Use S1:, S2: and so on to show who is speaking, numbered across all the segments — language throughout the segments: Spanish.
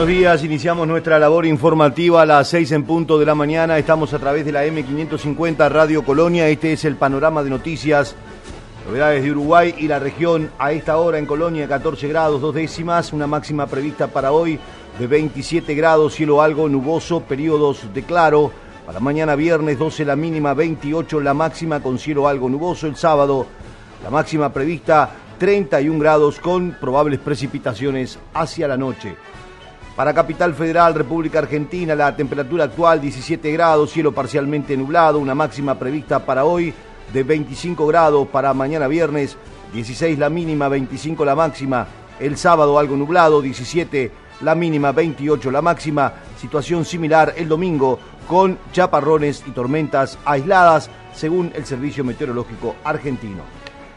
S1: buenos días. Iniciamos nuestra labor informativa a las 6 en punto de la mañana. Estamos a través de la M550 Radio Colonia. Este es el panorama de noticias, novedades de Uruguay y la región. A esta hora en Colonia, 14 grados, dos décimas. Una máxima prevista para hoy de 27 grados, cielo algo nuboso, periodos de claro. Para mañana viernes 12 la mínima, 28 la máxima con cielo algo nuboso. El sábado la máxima prevista 31 grados con probables precipitaciones hacia la noche. Para Capital Federal, República Argentina, la temperatura actual 17 grados, cielo parcialmente nublado, una máxima prevista para hoy de 25 grados, para mañana viernes 16 la mínima, 25 la máxima, el sábado algo nublado, 17 la mínima, 28 la máxima, situación similar el domingo con chaparrones y tormentas aisladas, según el Servicio Meteorológico Argentino.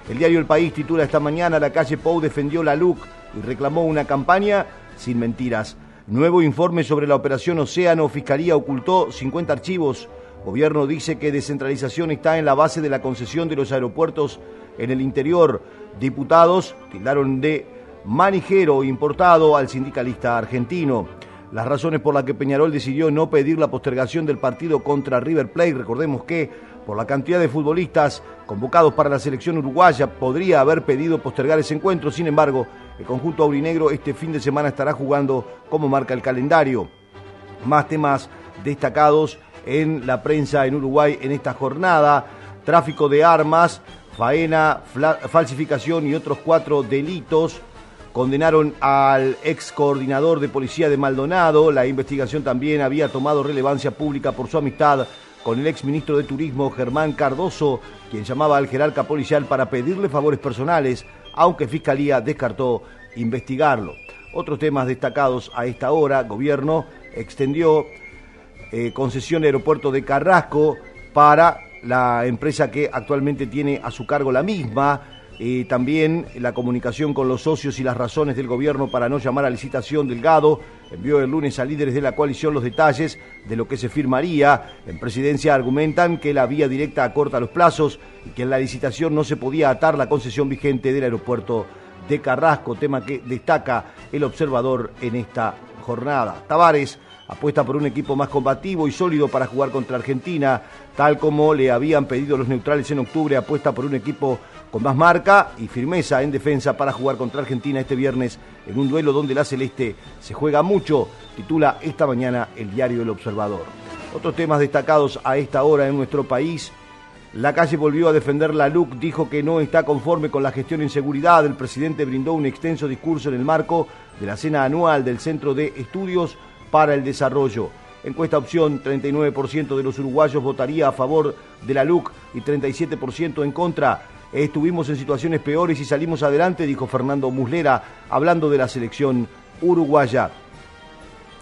S1: El diario El País titula esta mañana La calle Pou defendió la LUC y reclamó una campaña sin mentiras. Nuevo informe sobre la operación Océano. Fiscalía ocultó 50 archivos. Gobierno dice que descentralización está en la base de la concesión de los aeropuertos en el interior. Diputados tildaron de manijero importado al sindicalista argentino. Las razones por las que Peñarol decidió no pedir la postergación del partido contra River Plate, recordemos que por la cantidad de futbolistas convocados para la selección uruguaya podría haber pedido postergar ese encuentro, sin embargo, el conjunto aurinegro este fin de semana estará jugando como marca el calendario. Más temas destacados en la prensa en Uruguay en esta jornada, tráfico de armas, faena, falsificación y otros cuatro delitos condenaron al ex coordinador de policía de Maldonado. La investigación también había tomado relevancia pública por su amistad con el ex ministro de Turismo Germán Cardoso, quien llamaba al jerarca policial para pedirle favores personales, aunque Fiscalía descartó investigarlo. Otros temas destacados a esta hora, gobierno extendió eh, concesión aeropuerto de Carrasco para la empresa que actualmente tiene a su cargo la misma también la comunicación con los socios y las razones del gobierno para no llamar a licitación Delgado. Envió el lunes a líderes de la coalición los detalles de lo que se firmaría. En presidencia argumentan que la vía directa acorta los plazos y que en la licitación no se podía atar la concesión vigente del aeropuerto de Carrasco, tema que destaca el observador en esta jornada. Tavares apuesta por un equipo más combativo y sólido para jugar contra Argentina, tal como le habían pedido los neutrales en octubre, apuesta por un equipo con más marca y firmeza en defensa para jugar contra Argentina este viernes en un duelo donde la Celeste se juega mucho, titula esta mañana el diario El Observador. Otros temas destacados a esta hora en nuestro país. La calle volvió a defender la LUC, dijo que no está conforme con la gestión en seguridad. El presidente brindó un extenso discurso en el marco de la cena anual del Centro de Estudios para el Desarrollo. Encuesta opción, 39% de los uruguayos votaría a favor de la LUC y 37% en contra. Estuvimos en situaciones peores y salimos adelante, dijo Fernando Muslera, hablando de la selección uruguaya.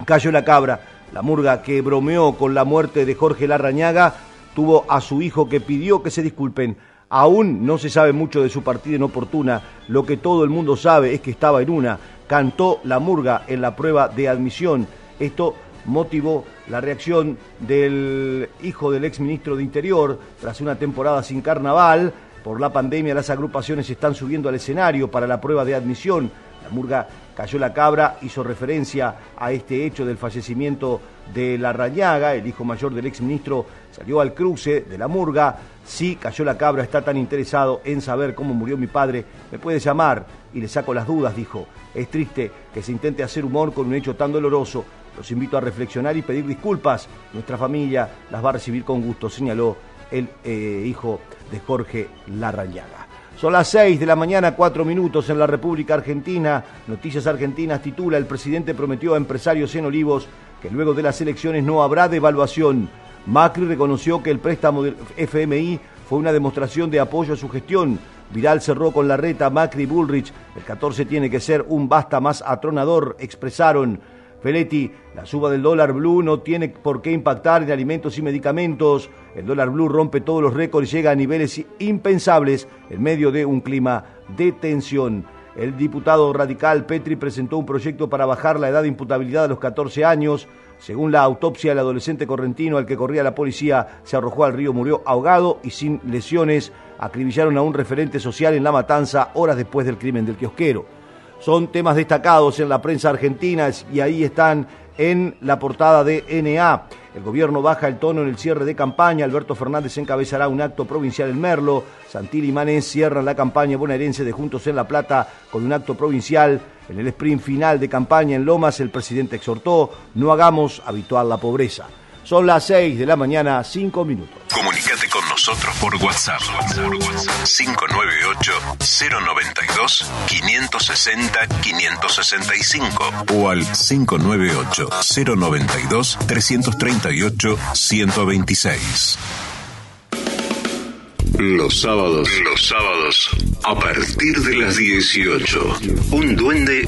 S1: Cayó la cabra, la murga que bromeó con la muerte de Jorge Larrañaga, tuvo a su hijo que pidió que se disculpen. Aún no se sabe mucho de su partida inoportuna, lo que todo el mundo sabe es que estaba en una. Cantó la murga en la prueba de admisión. Esto motivó la reacción del hijo del exministro de Interior tras una temporada sin carnaval. Por la pandemia las agrupaciones están subiendo al escenario para la prueba de admisión. La murga Cayó la Cabra hizo referencia a este hecho del fallecimiento de la Rañaga, el hijo mayor del exministro salió al cruce de la murga. Si Cayó la Cabra está tan interesado en saber cómo murió mi padre, me puede llamar y le saco las dudas, dijo. Es triste que se intente hacer humor con un hecho tan doloroso. Los invito a reflexionar y pedir disculpas. Nuestra familia las va a recibir con gusto, señaló el eh, hijo de Jorge Larrañaga. Son las 6 de la mañana, 4 minutos en la República Argentina. Noticias Argentinas titula, el presidente prometió a empresarios en Olivos que luego de las elecciones no habrá devaluación. Macri reconoció que el préstamo del FMI fue una demostración de apoyo a su gestión. Vidal cerró con la reta Macri Bullrich. El 14 tiene que ser un basta más atronador, expresaron. Feletti, la suba del dólar blue no tiene por qué impactar en alimentos y medicamentos. El dólar blue rompe todos los récords y llega a niveles impensables en medio de un clima de tensión. El diputado radical Petri presentó un proyecto para bajar la edad de imputabilidad a los 14 años. Según la autopsia, el adolescente correntino al que corría la policía se arrojó al río, murió ahogado y sin lesiones. Acribillaron a un referente social en la matanza horas después del crimen del kiosquero. Son temas destacados en la prensa argentina y ahí están en la portada de NA. El gobierno baja el tono en el cierre de campaña. Alberto Fernández encabezará un acto provincial en Merlo. Santil y Manés cierran la campaña bonaerense de Juntos en La Plata con un acto provincial. En el sprint final de campaña en Lomas, el presidente exhortó: no hagamos habitual la pobreza. Son las 6 de la mañana, 5 minutos.
S2: Comunicate con nosotros por WhatsApp. 598-092-560-565 o al 598-092-338-126. Los sábados, los sábados, a partir de las 18, un duende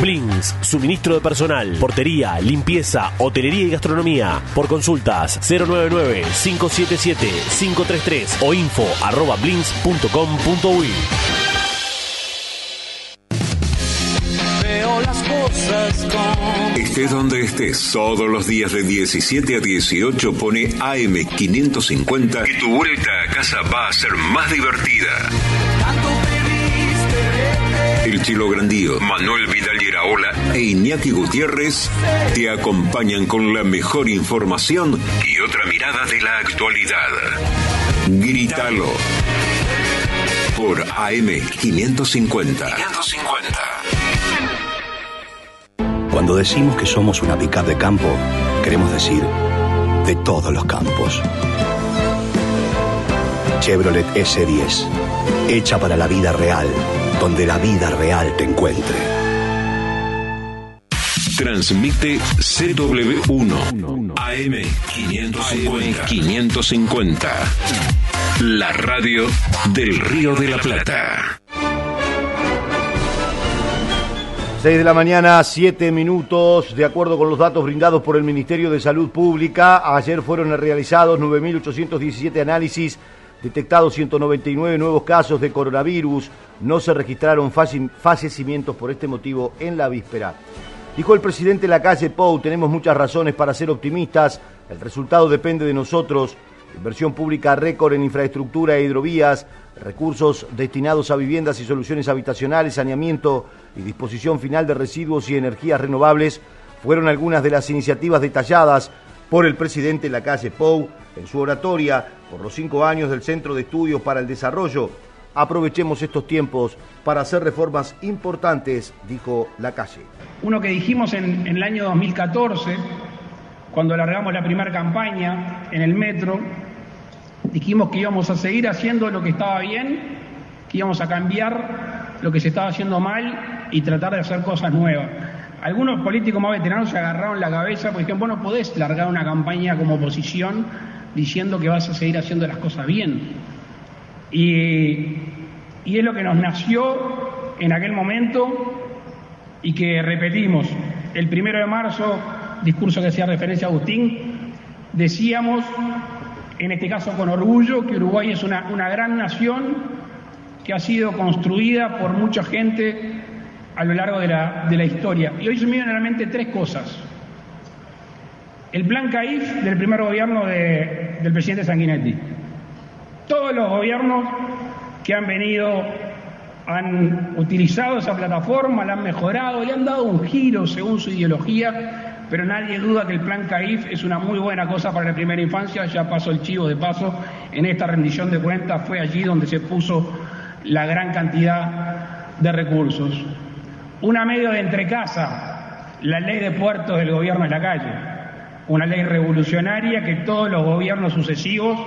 S3: Blins, suministro de personal, portería, limpieza, hotelería y gastronomía. Por consultas 099-577-533 o info arroba blins.com.uy.
S2: Veo las cosas Estés donde estés, todos los días de 17 a 18 pone AM550 y tu vuelta a casa va a ser más divertida. El Chilo Grandío, Manuel Vidal Iraola e Iñaki Gutiérrez te acompañan con la mejor información y otra mirada de la actualidad. Grítalo por AM 550. 550.
S4: Cuando decimos que somos una pickup de campo, queremos decir de todos los campos. Chevrolet S10, hecha para la vida real donde la vida real te encuentre.
S2: Transmite CW1 AM550. 550. La radio del Río de la Plata.
S1: 6 de la mañana, 7 minutos. De acuerdo con los datos brindados por el Ministerio de Salud Pública, ayer fueron realizados 9.817 análisis detectados 199 nuevos casos de coronavirus, no se registraron fallecimientos por este motivo en la víspera. Dijo el presidente de la calle Pou, tenemos muchas razones para ser optimistas, el resultado depende de nosotros, inversión pública récord en infraestructura e hidrovías, recursos destinados a viviendas y soluciones habitacionales, saneamiento y disposición final de residuos y energías renovables fueron algunas de las iniciativas detalladas por el presidente de la calle Pou en su oratoria por los cinco años del Centro de Estudios para el Desarrollo. Aprovechemos estos tiempos para hacer reformas importantes, dijo la calle.
S5: Uno que dijimos en, el año 2014, cuando alargamos la primera campaña en el metro, dijimos que íbamos a seguir haciendo lo que estaba bien, que íbamos a cambiar lo que se estaba haciendo mal y tratar de hacer cosas nuevas. Algunos políticos más veteranos se agarraron la cabeza porque dijeron, vos no podés largar una campaña como oposición diciendo que vas a seguir haciendo las cosas bien. Y, es lo que nos nació en aquel momento y que repetimos. El primero de marzo, discurso que hacía referencia a Agustín, decíamos, en este caso con orgullo, que Uruguay es una, una gran nación que ha sido construida por mucha gente a lo largo de la, de la historia. Y hoy se me vienen a la mente tres cosas. El plan CAIF del primer gobierno del presidente Sanguinetti. Todos los gobiernos que han venido han utilizado esa plataforma, la han mejorado, le han dado un giro según su ideología, pero nadie duda que el plan CAIF es una muy buena cosa para la primera infancia, ya pasó el chivo de paso, en esta rendición de cuentas fue allí donde se puso la gran cantidad de recursos. Una medio de entrecasa, la ley de puertos del gobierno de la calle una ley revolucionaria que todos los gobiernos sucesivos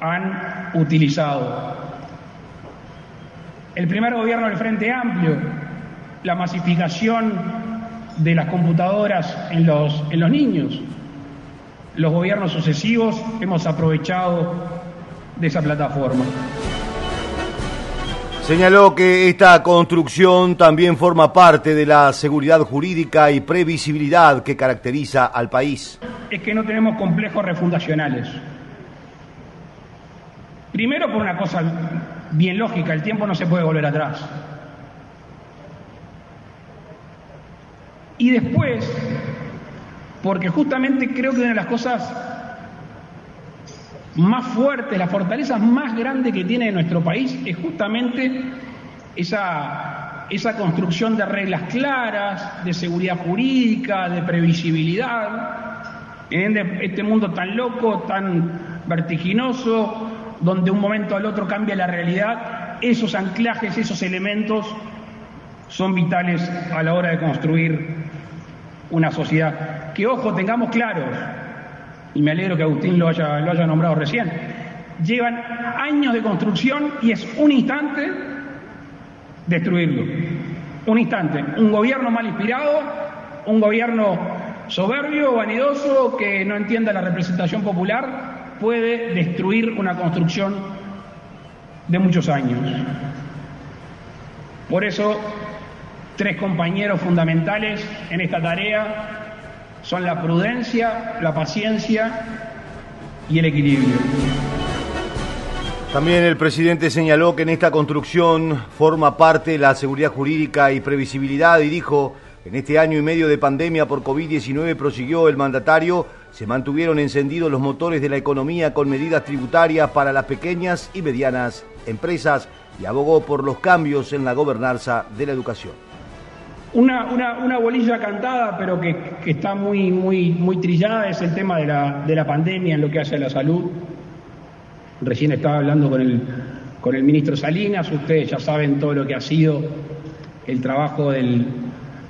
S5: han utilizado. El primer gobierno del Frente Amplio, la masificación de las computadoras en los, en los niños. Los gobiernos sucesivos hemos aprovechado de esa plataforma.
S1: Señaló que esta construcción también forma parte de la seguridad jurídica y previsibilidad que caracteriza al país.
S5: Es que no tenemos complejos refundacionales. Primero por una cosa bien lógica, el tiempo no se puede volver atrás. Y después, porque justamente creo que una de las cosas más fuertes, las fortalezas más grandes que tiene nuestro país es justamente esa, esa construcción de reglas claras, de seguridad jurídica, de previsibilidad. En este mundo tan loco, tan vertiginoso, donde de un momento al otro cambia la realidad, esos anclajes, esos elementos son vitales a la hora de construir una sociedad. Que ojo, tengamos claros, y me alegro que Agustín lo haya, lo haya nombrado recién, llevan años de construcción y es un instante destruirlo. Un instante. Un gobierno mal inspirado, un gobierno soberbio, vanidoso, que no entienda la representación popular, puede destruir una construcción de muchos años. Por eso, tres compañeros fundamentales en esta tarea son la prudencia, la paciencia y el equilibrio.
S1: También el presidente señaló que en esta construcción forma parte la seguridad jurídica y previsibilidad y dijo, en este año y medio de pandemia por COVID-19 prosiguió el mandatario, se mantuvieron encendidos los motores de la economía con medidas tributarias para las pequeñas y medianas empresas y abogó por los cambios en la gobernanza de la educación.
S5: Una, una, bolilla cantada, pero que, está muy, muy, muy trillada, es el tema de la, de la pandemia en lo que hace a la salud. Recién estaba hablando con el, con el ministro Salinas, ustedes ya saben todo lo que ha sido el trabajo del,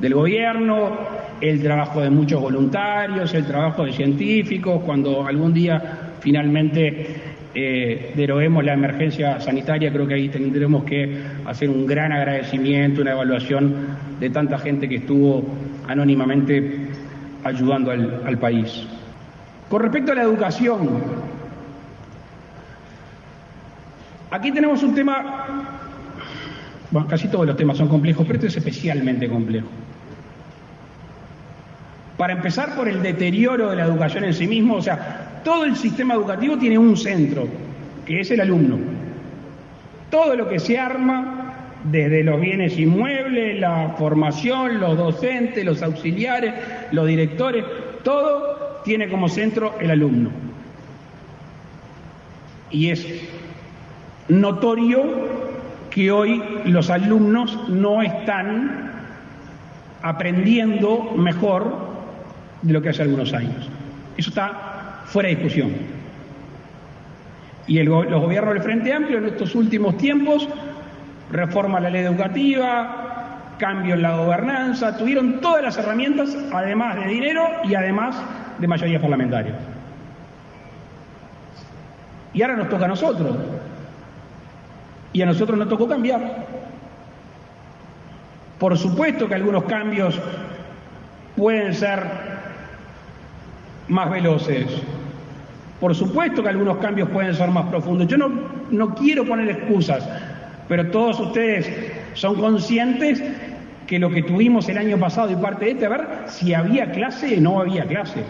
S5: del gobierno, el trabajo de muchos voluntarios, el trabajo de científicos, cuando algún día finalmente eh, deroguemos la emergencia sanitaria, creo que ahí tendremos que hacer un gran agradecimiento, una evaluación de tanta gente que estuvo anónimamente ayudando al, país. Con respecto a la educación, aquí tenemos un tema, casi todos los temas son complejos, pero este es especialmente complejo. Para empezar por el deterioro de la educación en sí mismo, o sea, todo el sistema educativo tiene un centro, que es el alumno. Todo lo que se arma, desde los bienes inmuebles, la formación, los docentes, los auxiliares, los directores, todo tiene como centro el alumno. Y es notorio que hoy los alumnos no están aprendiendo mejor de lo que hace algunos años. Eso está fuera de discusión. Y los gobiernos del Frente Amplio en estos últimos tiempos, reforma la ley educativa, cambio en la gobernanza, tuvieron todas las herramientas, además de dinero y además de mayoría parlamentaria. Y ahora nos toca a nosotros. Y a nosotros nos tocó cambiar. Por supuesto que algunos cambios pueden ser más veloces. Por supuesto que algunos cambios pueden ser más profundos. Yo no, no quiero poner excusas, pero todos ustedes son conscientes que lo que tuvimos el año pasado y parte de este, a ver si había clase o no había clase.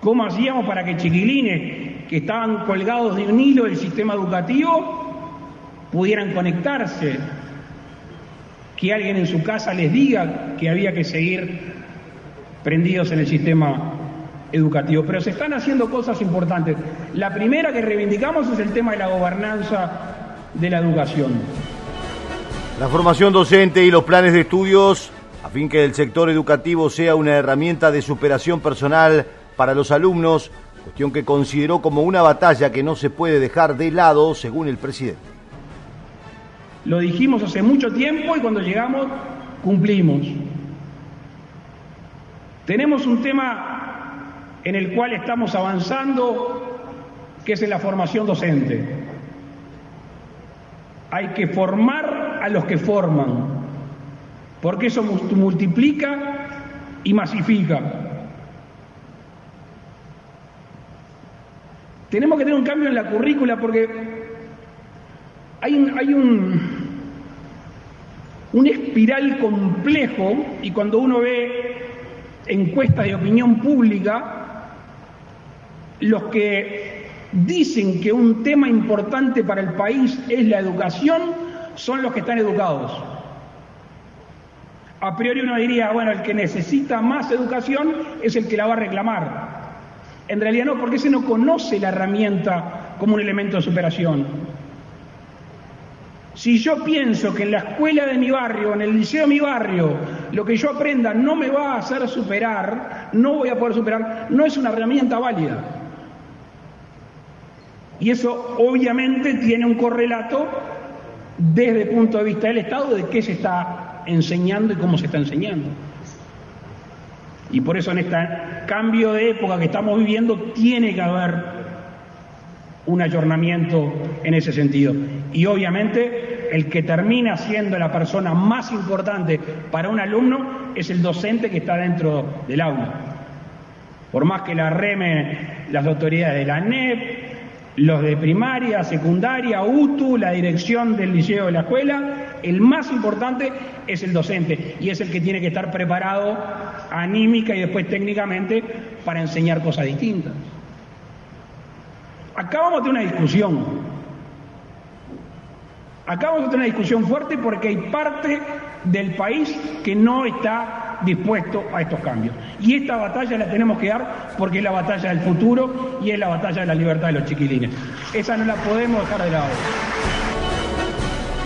S5: ¿Cómo hacíamos para que chiquilines que estaban colgados de un hilo del sistema educativo pudieran conectarse? Que alguien en su casa les diga que había que seguir prendidos en el sistema educativo. Pero se están haciendo cosas importantes. La primera que reivindicamos es el tema de la gobernanza de la educación.
S1: La formación docente y los planes de estudios a fin que el sector educativo sea una herramienta de superación personal para los alumnos, cuestión que consideró como una batalla que no se puede dejar de lado, según el presidente.
S5: Lo dijimos hace mucho tiempo y cuando llegamos cumplimos. Tenemos un tema en el cual estamos avanzando, que es en la formación docente. Hay que formar a los que forman, porque eso multiplica y masifica. Tenemos que tener un cambio en la currícula porque hay un, hay un, un espiral complejo y cuando uno ve encuestas de opinión pública, los que dicen que un tema importante para el país es la educación son los que están educados. A priori uno diría, bueno, el que necesita más educación es el que la va a reclamar. En realidad no, porque ese no conoce la herramienta como un elemento de superación. Si yo pienso que en la escuela de mi barrio, en el liceo de mi barrio, lo que yo aprenda no me va a hacer superar, no voy a poder superar, no es una herramienta válida. Y eso obviamente tiene un correlato desde el punto de vista del Estado de qué se está enseñando y cómo se está enseñando. Y por eso en este cambio de época que estamos viviendo tiene que haber un ayornamiento en ese sentido. Y obviamente el que termina siendo la persona más importante para un alumno es el docente que está dentro del aula. Por más que la reme las autoridades de la NEP, los de primaria, secundaria, UTU, la dirección del liceo de la escuela, el más importante es el docente y es el que tiene que estar preparado anímica y después técnicamente para enseñar cosas distintas. Acá vamos a tener una discusión. Acá vamos a tener una discusión fuerte porque hay parte del país que no está dispuesto a estos cambios. Y esta batalla la tenemos que dar porque es la batalla del futuro y es la batalla de la libertad de los chiquilines. Esa no la podemos dejar de lado.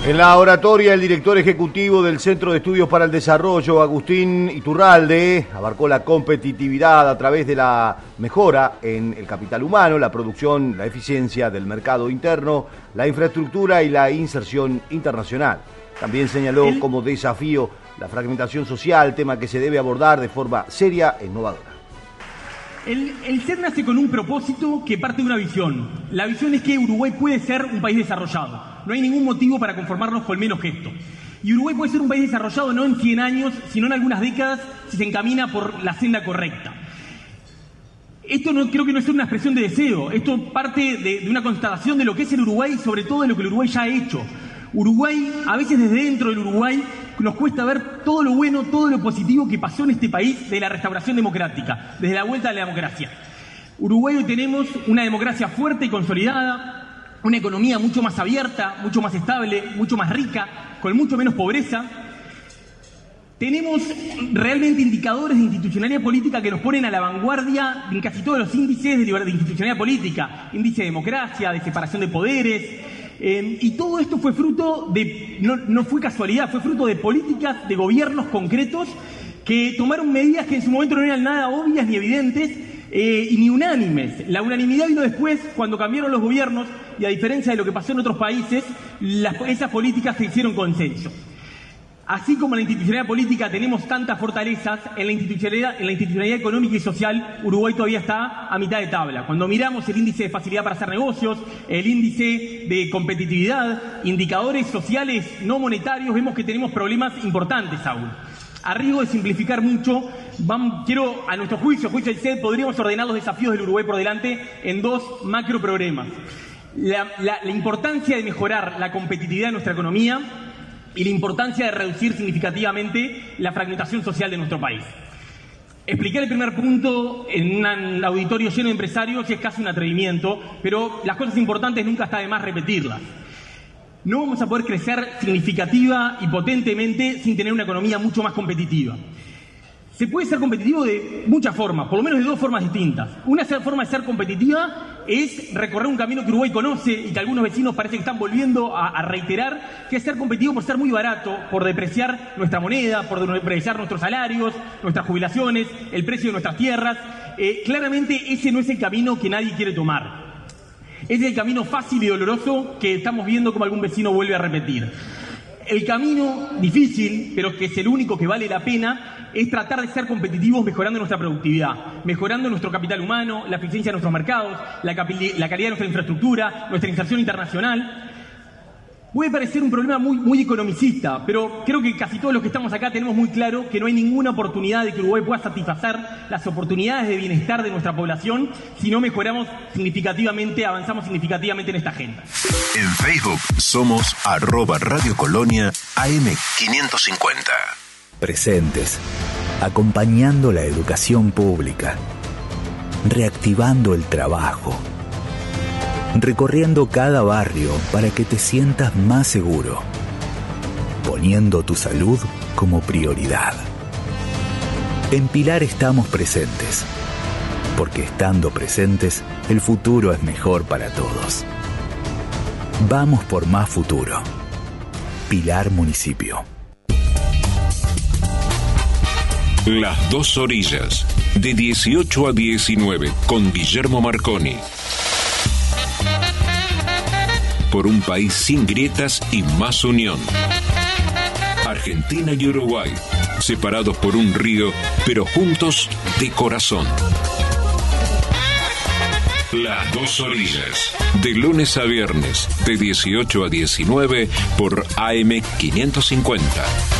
S1: En la oratoria, el director ejecutivo del Centro de Estudios para el Desarrollo, Agustín Iturralde, abarcó la competitividad a través de la mejora en el capital humano, la producción, la eficiencia del mercado interno, la infraestructura y la inserción internacional. También señaló como desafío la fragmentación social, tema que se debe abordar de forma seria e innovadora.
S6: El, el SER nace con un propósito que parte de una visión. La visión es que Uruguay puede ser un país desarrollado. No hay ningún motivo para conformarnos con menos que esto. Y Uruguay puede ser un país desarrollado no en 100 años, sino en algunas décadas si se encamina por la senda correcta. Esto no, creo que no es una expresión de deseo, esto parte de, de una constatación de lo que es el Uruguay y sobre todo de lo que el Uruguay ya ha hecho. Uruguay, a veces desde dentro del Uruguay, nos cuesta ver todo lo bueno, todo lo positivo que pasó en este país de la restauración democrática, desde la vuelta a la democracia. Uruguay hoy tenemos una democracia fuerte y consolidada, una economía mucho más abierta, mucho más estable, mucho más rica, con mucho menos pobreza. Tenemos realmente indicadores de institucionalidad política que nos ponen a la vanguardia en casi todos los índices de, de institucionalidad política, índice de democracia, de separación de poderes, eh, y todo esto fue fruto de, no, no, fue casualidad, fue fruto de políticas de gobiernos concretos que tomaron medidas que en su momento no eran nada obvias ni evidentes eh, y ni unánimes. La unanimidad vino después cuando cambiaron los gobiernos y a diferencia de lo que pasó en otros países, esas políticas se hicieron consenso. Así como en la institucionalidad política tenemos tantas fortalezas, en la, institucionalidad, económica y social Uruguay todavía está a mitad de tabla. Cuando miramos el índice de facilidad para hacer negocios, el índice de competitividad, indicadores sociales no monetarios, vemos que tenemos problemas importantes aún. A riesgo de simplificar mucho, vamos, quiero, a nuestro juicio, juicio del CED, podríamos ordenar los desafíos del Uruguay por delante en dos macro problemas. La, la, la importancia de mejorar la competitividad de nuestra economía y la importancia de reducir significativamente la fragmentación social de nuestro país. Expliqué el primer punto en un auditorio lleno de empresarios es casi un atrevimiento, pero las cosas importantes nunca está de más repetirlas. No vamos a poder crecer significativa y potentemente sin tener una economía mucho más competitiva. Se puede ser competitivo de muchas formas, por lo menos de dos formas distintas. Una forma de ser competitiva es recorrer un camino que Uruguay conoce y que algunos vecinos parece que están volviendo a, reiterar, que es ser competitivo por ser muy barato, por depreciar nuestra moneda, por depreciar nuestros salarios, nuestras jubilaciones, el precio de nuestras tierras. Eh, claramente ese no es el camino que nadie quiere tomar. Es el camino fácil y doloroso que estamos viendo como algún vecino vuelve a repetir. El camino difícil, pero que es el único que vale la pena, es tratar de ser competitivos mejorando nuestra productividad, mejorando nuestro capital humano, la eficiencia de nuestros mercados, la, calidad de nuestra infraestructura, nuestra inserción internacional. Puede parecer un problema muy, muy economicista, pero creo que casi todos los que estamos acá tenemos muy claro que no hay ninguna oportunidad de que Uruguay pueda satisfacer las oportunidades de bienestar de nuestra población si no mejoramos significativamente, avanzamos significativamente en esta agenda.
S2: En Facebook somos arroba Radio Colonia AM550.
S7: Presentes, acompañando la educación pública, reactivando el trabajo recorriendo cada barrio para que te sientas más seguro, poniendo tu salud como prioridad. En Pilar estamos presentes, porque estando presentes, el futuro es mejor para todos. Vamos por más futuro. Pilar Municipio.
S2: Las dos orillas, de 18 a 19, con Guillermo Marconi por un país sin grietas y más unión. Argentina y Uruguay, separados por un río, pero juntos de corazón. Las dos orillas. De lunes a viernes, de 18 a 19 por AM550.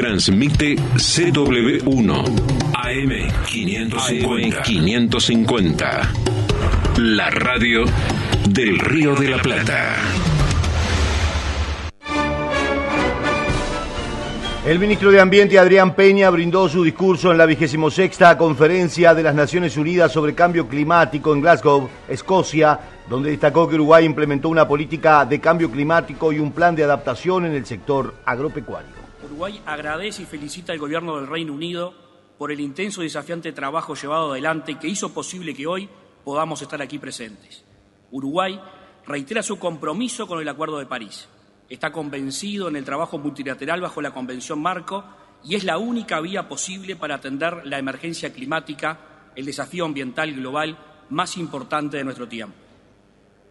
S2: Transmite CW1 AM550. 550. La radio del Río de la Plata.
S1: El ministro de Ambiente Adrián Peña brindó su discurso en la vigésimo sexta conferencia de las Naciones Unidas sobre cambio climático en Glasgow, Escocia, donde destacó que Uruguay implementó una política de cambio climático y un plan de adaptación en el sector agropecuario.
S8: Uruguay agradece y felicita al gobierno del Reino Unido por el intenso y desafiante trabajo llevado adelante que hizo posible que hoy podamos estar aquí presentes. Uruguay reitera su compromiso con el Acuerdo de París. Está convencido en el trabajo multilateral bajo la Convención Marco y es la única vía posible para atender la emergencia climática, el desafío ambiental global más importante de nuestro tiempo.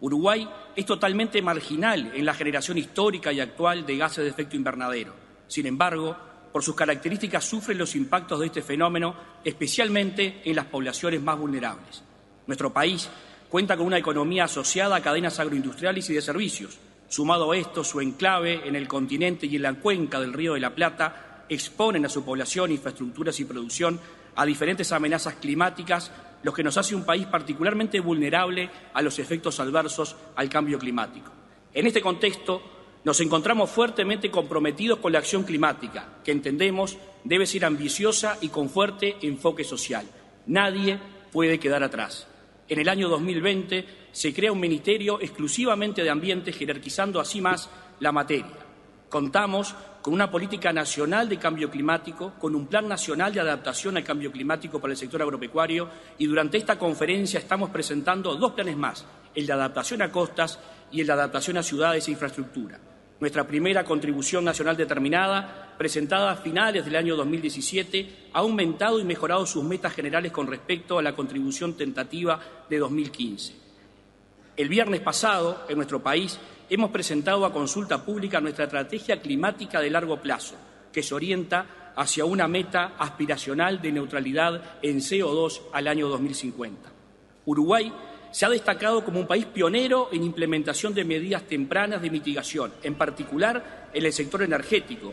S8: Uruguay es totalmente marginal en la generación histórica y actual de gases de efecto invernadero sin embargo, por sus características sufren los impactos de este fenómeno, especialmente en las poblaciones más vulnerables. Nuestro país cuenta con una economía asociada a cadenas agroindustriales y de servicios. Sumado a esto, su enclave en el continente y en la cuenca del Río de la Plata exponen a su población, infraestructuras y producción a diferentes amenazas climáticas, lo que nos hace un país particularmente vulnerable a los efectos adversos al cambio climático. En este contexto, nos encontramos fuertemente comprometidos con la acción climática, que entendemos debe ser ambiciosa y con fuerte enfoque social. Nadie puede quedar atrás. En el año 2020 se crea un ministerio exclusivamente de ambiente, jerarquizando así más la materia. Contamos con una política nacional de cambio climático, con un plan nacional de adaptación al cambio climático para el sector agropecuario y durante esta conferencia estamos presentando dos planes más, el de adaptación a costas y el de adaptación a ciudades e infraestructura nuestra primera contribución nacional determinada, presentada a finales del año 2017, ha aumentado y mejorado sus metas generales con respecto a la contribución tentativa de 2015. El viernes pasado, en nuestro país, hemos presentado a consulta pública nuestra estrategia climática de largo plazo, que se orienta hacia una meta aspiracional de neutralidad en CO2 al año 2050. Uruguay se ha destacado como un país pionero en implementación de medidas tempranas de mitigación, en particular en el sector energético.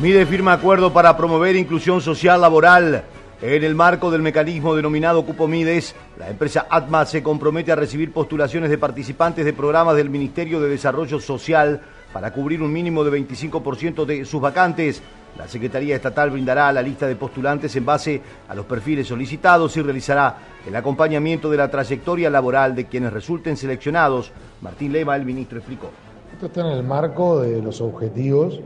S1: Mide firma acuerdo para promover inclusión social laboral. En el marco del mecanismo denominado Cupo Mides, la empresa ATMA se compromete a recibir postulaciones de participantes de programas del Ministerio de Desarrollo Social para cubrir un mínimo de 25% de sus vacantes. La Secretaría Estatal brindará la lista de postulantes en base a los perfiles solicitados y realizará el acompañamiento de la trayectoria laboral de quienes resulten seleccionados. Martín Lema, el ministro, explicó.
S9: Esto está en el marco de los objetivos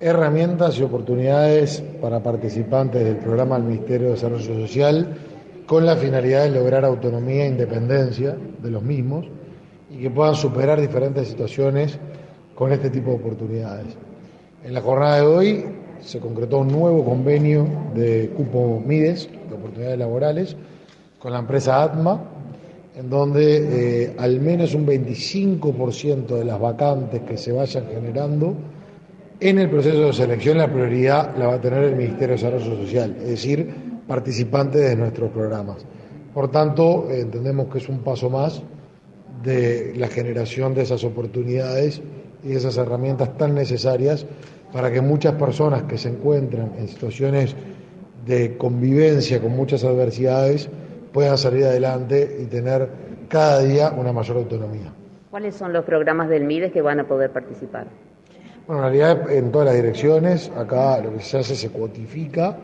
S9: herramientas y oportunidades para participantes del programa del Ministerio de Desarrollo Social con la finalidad de lograr autonomía e independencia de los mismos y que puedan superar diferentes situaciones con este tipo de oportunidades. En la jornada de hoy se concretó un nuevo convenio de cupo MIDES, de oportunidades laborales, con la empresa ATMA, en donde eh, al menos un 25% de las vacantes que se vayan generando en el proceso de selección la prioridad la va a tener el Ministerio de Desarrollo Social, es decir, participantes de nuestros programas. Por tanto, entendemos que es un paso más de la generación de esas oportunidades y esas herramientas tan necesarias para que muchas personas que se encuentran en situaciones de convivencia con muchas adversidades puedan salir adelante y tener cada día una mayor autonomía.
S10: ¿Cuáles son los programas del MIDES que van a poder participar?
S9: Bueno, en realidad en todas las direcciones, acá lo que se hace se cuotifica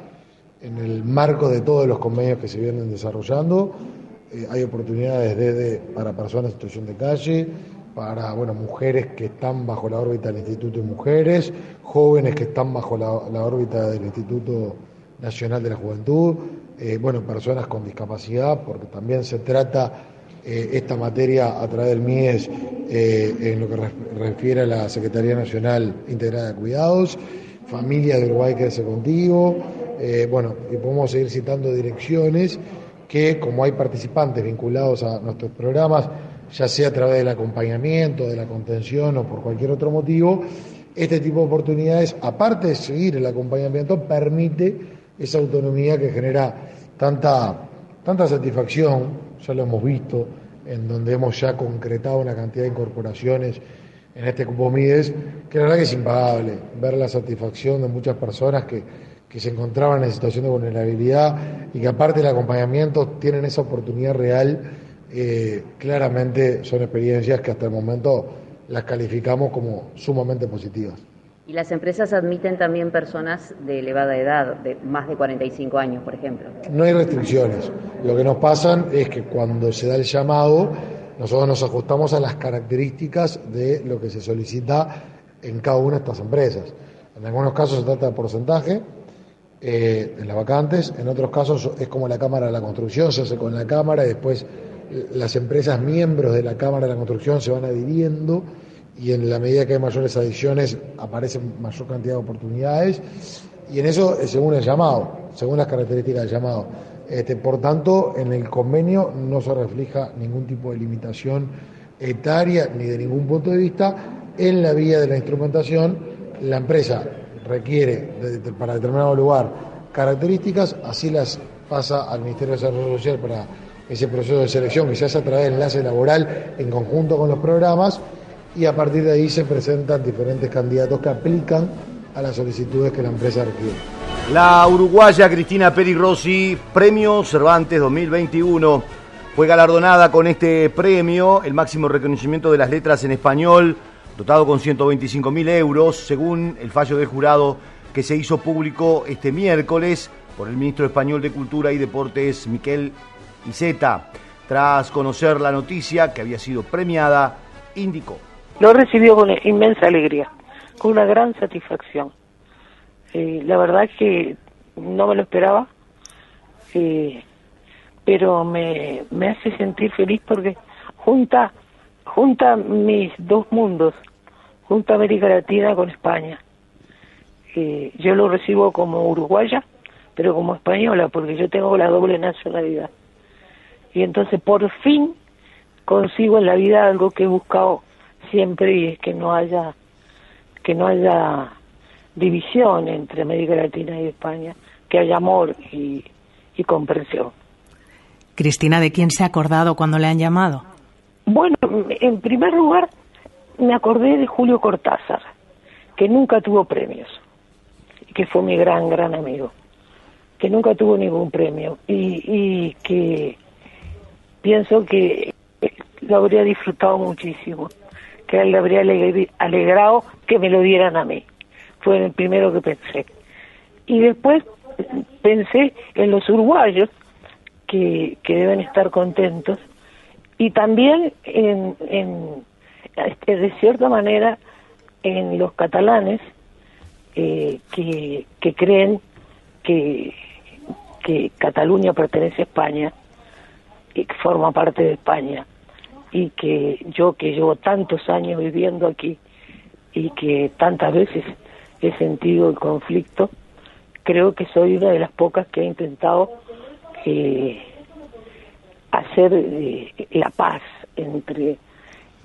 S9: en el marco de todos los convenios que se vienen desarrollando. Eh, hay oportunidades desde para personas en situación de calle, para bueno, mujeres que están bajo la órbita del Instituto de Mujeres, jóvenes que están bajo la, órbita del Instituto Nacional de la Juventud, eh, bueno, personas con discapacidad, porque también se trata eh, esta materia a través del MIES eh, en lo que refiere a la Secretaría Nacional Integrada de Cuidados, Familia de Uruguay Crece Contigo, bueno, y podemos seguir citando direcciones que como hay participantes vinculados a nuestros programas, ya sea a través del acompañamiento, de la contención o por cualquier otro motivo, este tipo de oportunidades, aparte de seguir el acompañamiento, permite esa autonomía que genera tanta, tanta satisfacción ya lo hemos visto, en donde hemos ya concretado una cantidad de incorporaciones en este cupo Mides, que la verdad que es impagable ver la satisfacción de muchas personas que, se encontraban en situación de vulnerabilidad y que aparte del acompañamiento tienen esa oportunidad real, eh, claramente son experiencias que hasta el momento las calificamos como sumamente positivas.
S10: Y las empresas admiten también personas de elevada edad, de más de 45 años, por ejemplo.
S9: No hay restricciones. Lo que nos pasa es que cuando se da el llamado, nosotros nos ajustamos a las características de lo que se solicita en cada una de estas empresas. En algunos casos se trata de porcentaje eh, en las vacantes, en otros casos es como la Cámara de la Construcción, se hace con la Cámara y después las empresas miembros de la Cámara de la Construcción se van adhiriendo y en la medida que hay mayores adiciones aparecen mayor cantidad de oportunidades y en eso según el llamado, según las características del llamado. Este, por tanto, en el convenio no se refleja ningún tipo de limitación etaria ni de ningún punto de vista. En la vía de la instrumentación, la empresa requiere para determinado lugar características, así las pasa al Ministerio de Desarrollo Social para ese proceso de selección que se hace a través del enlace laboral en conjunto con los programas y a partir de ahí se presentan diferentes candidatos que aplican a las solicitudes que la empresa requiere.
S1: La uruguaya Cristina Peri Rossi, Premio Cervantes 2021, fue galardonada con este premio, el máximo reconocimiento de las letras en español, dotado con 125 mil euros, según el fallo del jurado que se hizo público este miércoles por el ministro español de Cultura y Deportes, Miquel Iseta. Tras conocer la noticia que había sido premiada, indicó.
S11: Lo recibió con inmensa alegría, con una gran satisfacción. Eh, la verdad que no me lo esperaba, eh, pero me, me hace sentir feliz porque junta, junta mis dos mundos, junta América Latina con España. Eh, yo lo recibo como uruguaya, pero como española, porque yo tengo la doble nacionalidad. Y entonces por fin consigo en la vida algo que he buscado siempre y es que no haya que no haya división entre América Latina y España, que haya amor y, y comprensión.
S12: Cristina, ¿de quién se ha acordado cuando le han llamado?
S11: Bueno, en primer lugar me acordé de Julio Cortázar, que nunca tuvo premios, que fue mi gran, gran amigo. que nunca tuvo ningún premio y, y que pienso que lo habría disfrutado muchísimo, que él le habría alegrado que me lo dieran a mí. Fue el primero que pensé. Y después pensé en los uruguayos, que, que deben estar contentos, y también en, en este, de cierta manera en los catalanes eh, que, que creen que, que Cataluña pertenece a España que forma parte de España y que yo que llevo tantos años viviendo aquí y que tantas veces he sentido el conflicto, creo que soy una de las pocas que ha intentado eh, hacer eh, la paz entre,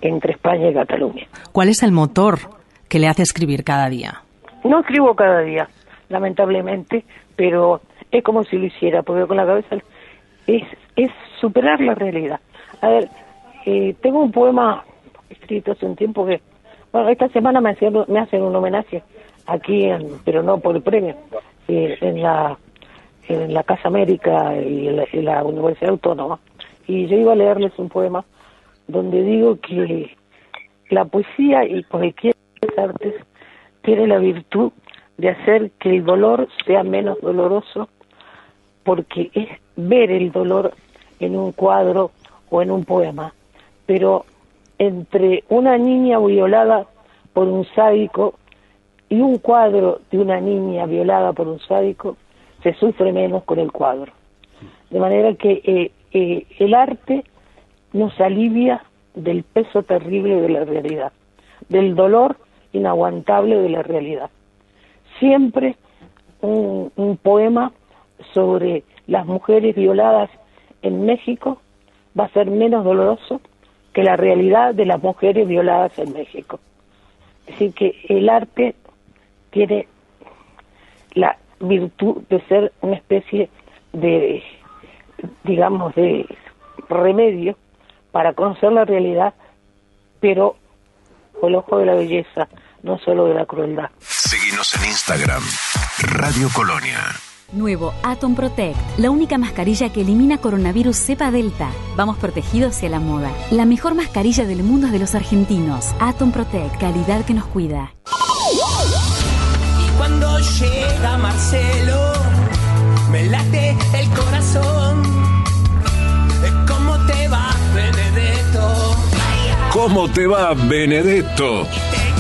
S11: entre España y Cataluña.
S12: ¿Cuál es el motor que le hace escribir cada día?
S11: No escribo cada día, lamentablemente, pero es como si lo hiciera, porque con la cabeza es, es superar la realidad. A ver, eh, tengo un poema escrito hace un tiempo que, bueno, esta semana me hacen, me hacen un homenaje aquí, pero no por el premio, eh, en la en la Casa América y en la, Universidad Autónoma. Y yo iba a leerles un poema donde digo que la poesía y cualquier artes tiene la virtud de hacer que el dolor sea menos doloroso porque es ver el dolor en un cuadro o en un poema pero entre una niña violada por un sádico y un cuadro de una niña violada por un sádico, se sufre menos con el cuadro. De manera que eh, eh, el arte nos alivia del peso terrible de la realidad, del dolor inaguantable de la realidad. Siempre un, un poema sobre las mujeres violadas en México va a ser menos doloroso que la realidad de las mujeres violadas en México. Decir, que el arte tiene la virtud de ser una especie de, digamos, de remedio para conocer la realidad, pero con el ojo de la belleza, no solo de la crueldad.
S2: Seguimos en Instagram, Radio Colonia.
S13: Nuevo Atom Protect, la única mascarilla que elimina coronavirus cepa delta. Vamos protegidos hacia la moda. La mejor mascarilla del mundo es de los argentinos. Atom Protect, calidad que nos cuida.
S14: Y cuando llega Marcelo, me late el corazón. ¿Cómo te va, Benedetto?
S2: ¿Cómo te va, Benedetto?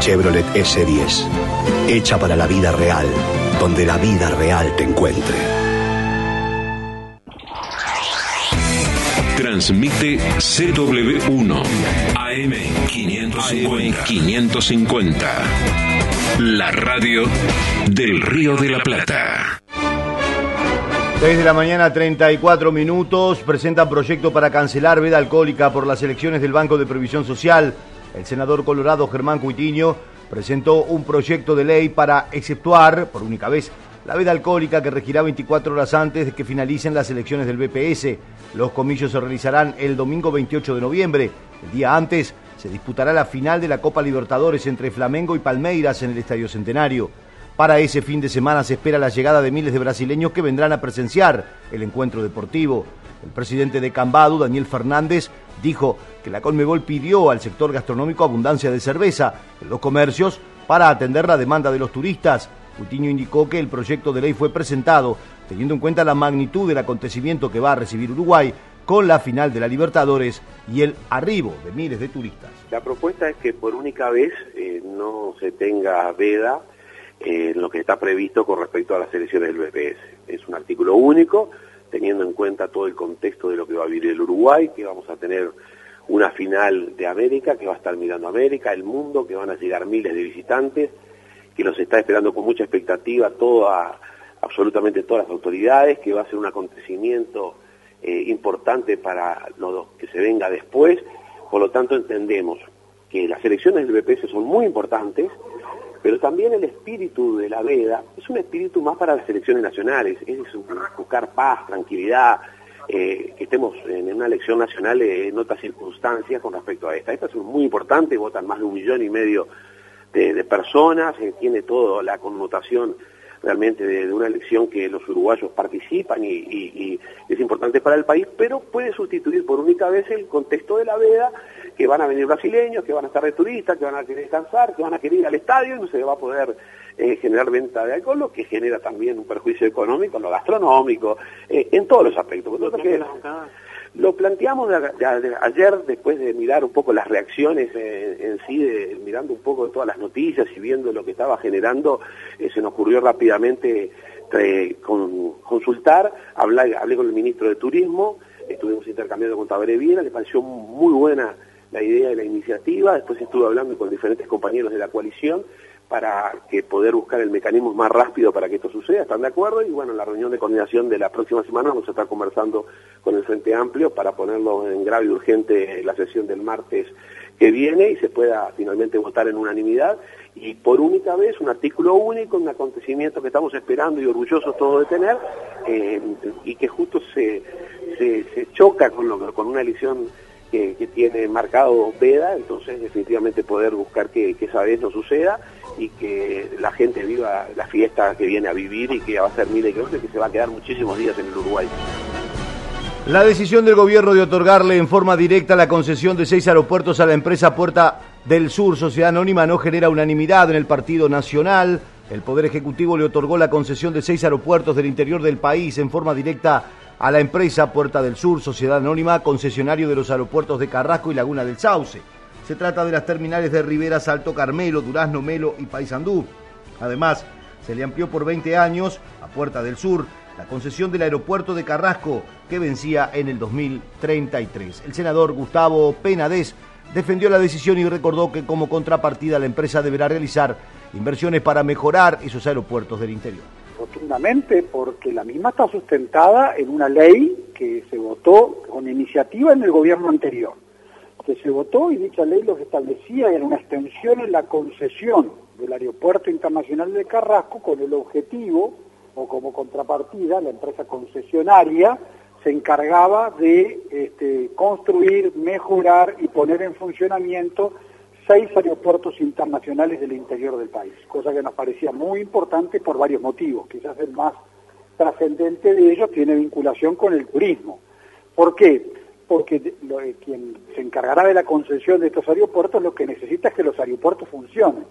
S4: Chevrolet S10, hecha para la vida real, donde la vida real te encuentre.
S2: Transmite CW1 AM 550. 550. La radio del Río de la Plata.
S1: 6 de la mañana, 34 minutos. Presenta proyecto para cancelar veda alcohólica por las elecciones del Banco de Previsión Social. El senador colorado Germán Cuitiño presentó un proyecto de ley para exceptuar, por única vez, la veda alcohólica que regirá 24 horas antes de que finalicen las elecciones del BPS. Los comicios se realizarán el domingo 28 de noviembre. El día antes se disputará la final de la Copa Libertadores entre Flamengo y Palmeiras en el Estadio Centenario. Para ese fin de semana se espera la llegada de miles de brasileños que vendrán a presenciar el encuentro deportivo. El presidente de Cambadu, Daniel Fernández, dijo que la Colmebol pidió al sector gastronómico abundancia de cerveza en los comercios para atender la demanda de los turistas. Coutinho indicó que el proyecto de ley fue presentado teniendo en cuenta la magnitud del acontecimiento que va a recibir Uruguay con la final de la Libertadores y el arribo de miles de turistas.
S15: La propuesta es que por única vez eh, no se tenga veda eh, en lo que está previsto con respecto a las elecciones del BPS. Es un artículo único, teniendo en cuenta todo el contexto de lo que va a vivir el Uruguay, que vamos a tener una final de América, que va a estar mirando América, el mundo, que van a llegar miles de visitantes, que los está esperando con mucha expectativa toda, absolutamente todas las autoridades, que va a ser un acontecimiento eh, importante para lo que se venga después. Por lo tanto, entendemos que las elecciones del BPS son muy importantes, pero también el espíritu de la veda es un espíritu más para las elecciones nacionales, es buscar paz, tranquilidad, eh, que estemos en una elección nacional en otras circunstancias con respecto a esta. Esta es muy importante, votan más de un millón y medio de, personas, eh, tiene toda la connotación realmente de, una elección que los uruguayos participan y, es importante para el país, pero puede sustituir por única vez el contexto de la veda, que van a venir brasileños, que van a estar de turistas, que van a querer descansar, que van a querer ir al estadio y no se va a poder eh, generar venta de alcohol, lo que genera también un perjuicio económico, en lo gastronómico, eh, en todos los aspectos. Lo planteamos ayer después de mirar un poco las reacciones en, sí, mirando un poco todas las noticias y viendo lo que estaba generando, eh, se nos ocurrió rápidamente eh, consultar, hablé, hablé con el ministro de Turismo, estuvimos intercambiando con Tabaré Viena, le pareció muy buena la idea de la iniciativa, después estuve hablando con diferentes compañeros de la coalición para que poder buscar el mecanismo más rápido para que esto suceda, ¿están de acuerdo? Y bueno, en la reunión de coordinación de la próxima semana vamos a estar conversando con el Frente Amplio para ponerlo en grave y urgente la sesión del martes que viene y se pueda finalmente votar en unanimidad y por única vez un artículo único, un acontecimiento que estamos esperando y orgullosos todos de tener eh, y que justo se, se, choca con, lo, con una elección que, tiene marcado veda, entonces definitivamente poder buscar que, esa vez no suceda y que la gente viva la fiesta que viene a vivir y que va a ser de kilómetros que se va a quedar muchísimos días en el Uruguay.
S1: La decisión del gobierno de otorgarle en forma directa la concesión de seis aeropuertos a la empresa Puerta del Sur, Sociedad Anónima, no genera unanimidad en el Partido Nacional. El Poder Ejecutivo le otorgó la concesión de seis aeropuertos del interior del país en forma directa a la empresa Puerta del Sur, Sociedad Anónima, concesionario de los aeropuertos de Carrasco y Laguna del Sauce. Se trata de las terminales de Rivera, Salto Carmelo, Durazno, Melo y Paysandú. Además, se le amplió por 20 años a Puerta del Sur la concesión del aeropuerto de Carrasco que vencía en el 2033. El senador Gustavo Penades defendió la decisión y recordó que como contrapartida la empresa deberá realizar inversiones para mejorar esos aeropuertos del interior.
S16: Rotundamente porque la misma está sustentada en una ley que se votó con iniciativa en el gobierno anterior. Que se votó y dicha ley lo que establecía era una extensión en la concesión del Aeropuerto Internacional de Carrasco con el objetivo, o como contrapartida, la empresa concesionaria se encargaba de este, construir, mejorar y poner en funcionamiento seis aeropuertos internacionales del interior del país, cosa que nos parecía muy importante por varios motivos. Quizás el más trascendente de ellos tiene vinculación con el turismo. ¿Por qué? porque eh, quien se encargará de la concesión de estos aeropuertos lo que necesita es que los aeropuertos funcionen.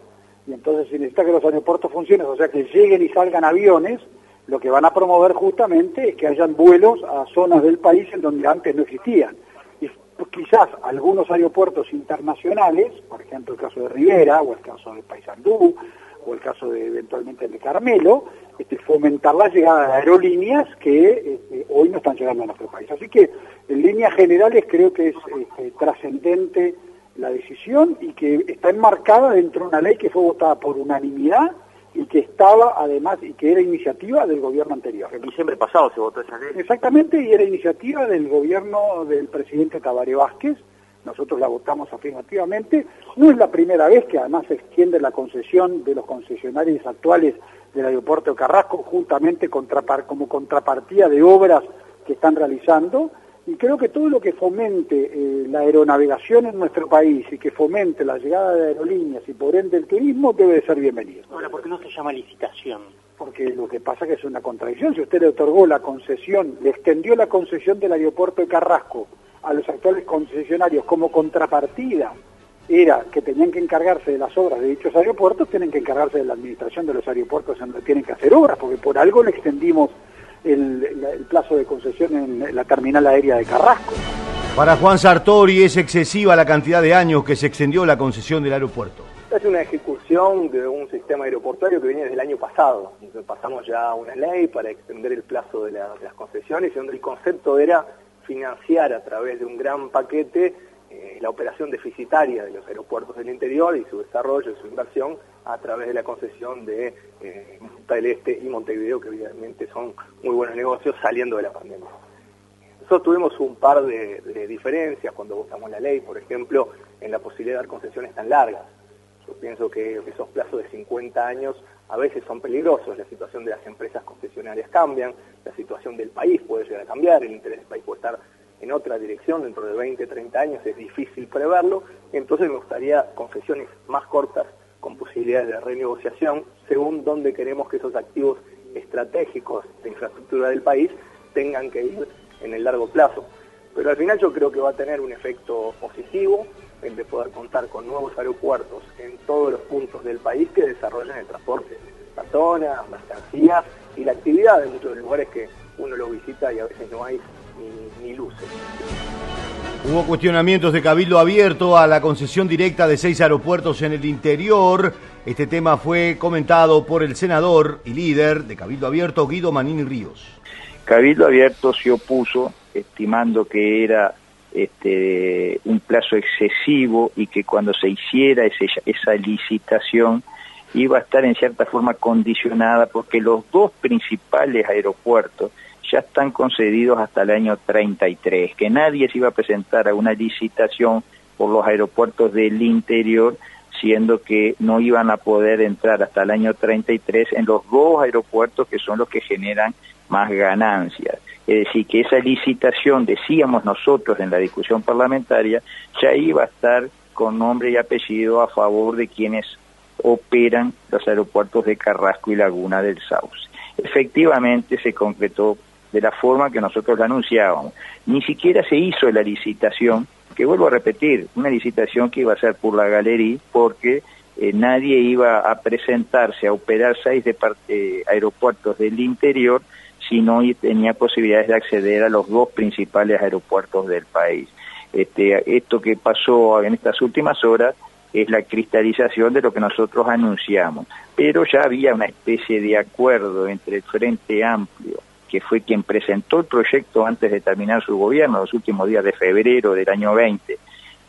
S16: Y entonces si necesita que los aeropuertos funcionen, o sea que lleguen y salgan aviones, lo que van a promover justamente es que hayan vuelos a zonas del país en donde antes no existían. Y quizás algunos aeropuertos internacionales, por ejemplo el caso de Rivera o el caso de Paysandú o el caso de eventualmente de Carmelo, este, fomentar la llegada de aerolíneas que este, hoy no están llegando a nuestro país. Así que en líneas generales creo que es este, trascendente la decisión y que está enmarcada dentro de una ley que fue votada por unanimidad y que estaba además y que era iniciativa del gobierno anterior.
S15: En diciembre pasado se votó esa ley.
S16: Exactamente, y era iniciativa del gobierno del presidente Tabaré Vázquez, nosotros la votamos afirmativamente. No es la primera vez que además se extiende la concesión de los concesionarios actuales del aeropuerto de Carrasco, juntamente como contrapartida de obras que están realizando. Y creo que todo lo que fomente eh, la aeronavegación en nuestro país y que fomente la llegada de aerolíneas y por ende el turismo debe de ser bienvenido.
S17: Ahora, ¿por qué no se llama licitación?
S16: Porque lo que pasa es que es una contradicción. Si usted le otorgó la concesión, le extendió la concesión del aeropuerto de Carrasco a los actuales concesionarios como contrapartida era que tenían que encargarse de las obras de dichos aeropuertos, tienen que encargarse de la administración de los aeropuertos en donde tienen que hacer obras, porque por algo le extendimos el, el plazo de concesión en la terminal aérea de Carrasco.
S1: Para Juan Sartori es excesiva la cantidad de años que se extendió la concesión del aeropuerto.
S18: Es una ejecución de un sistema aeroportuario que viene desde el año pasado. Entonces pasamos ya a una ley para extender el plazo de, la- de las concesiones, y donde el concepto era financiar a través de un gran paquete eh, la operación deficitaria de los aeropuertos del interior y su desarrollo y su inversión a través de la concesión de eh, Este y Montevideo, que evidentemente son muy buenos negocios saliendo de la pandemia. Nosotros tuvimos un par de, de diferencias cuando votamos la ley, por ejemplo, en la posibilidad de dar concesiones tan largas. Yo pienso que esos plazos de 50 años a veces son peligrosos, la situación de las empresas concesionarias cambian, la situación del país puede llegar a cambiar, el interés del país puede estar en otra dirección dentro de 20, 30 años, es difícil preverlo, entonces me gustaría concesiones más cortas con posibilidades de renegociación según dónde queremos que esos activos estratégicos de infraestructura del país tengan que ir en el largo plazo. Pero al final yo creo que va a tener un efecto positivo el de poder contar con nuevos aeropuertos en todos los puntos del país que desarrollen el transporte, personas, mercancías y la actividad en muchos lugares que uno lo visita y a veces no hay ni, ni luces.
S1: Hubo cuestionamientos de cabildo abierto a la concesión directa de seis aeropuertos en el interior. Este tema fue comentado por el senador y líder de cabildo abierto, Guido Manini Ríos.
S19: Cabildo Abierto se opuso, estimando que era este, un plazo excesivo y que cuando se hiciera ese- esa licitación iba a estar en cierta forma condicionada porque los dos principales aeropuertos ya están concedidos hasta el año 33, que nadie se iba a presentar a una licitación por los aeropuertos del interior, siendo que no iban a poder entrar hasta el año 33 en los dos aeropuertos que son los que generan más ganancias. Es decir, que esa licitación, decíamos nosotros en la discusión parlamentaria, ya iba a estar con nombre y apellido a favor de quienes operan los aeropuertos de Carrasco y Laguna del Sauce. Efectivamente se concretó de la forma que nosotros la anunciábamos. Ni siquiera se hizo la licitación, que vuelvo a repetir, una licitación que iba a ser por la galería, porque eh, nadie iba a presentarse a operar seis eh, aeropuertos del interior si no tenía posibilidades de acceder a los dos principales aeropuertos del país. Este, esto que pasó en estas últimas horas es la cristalización de lo que nosotros anunciamos, pero ya había una especie de acuerdo entre el Frente Amplio, que fue quien presentó el proyecto antes de terminar su gobierno, los últimos días de febrero del año 20,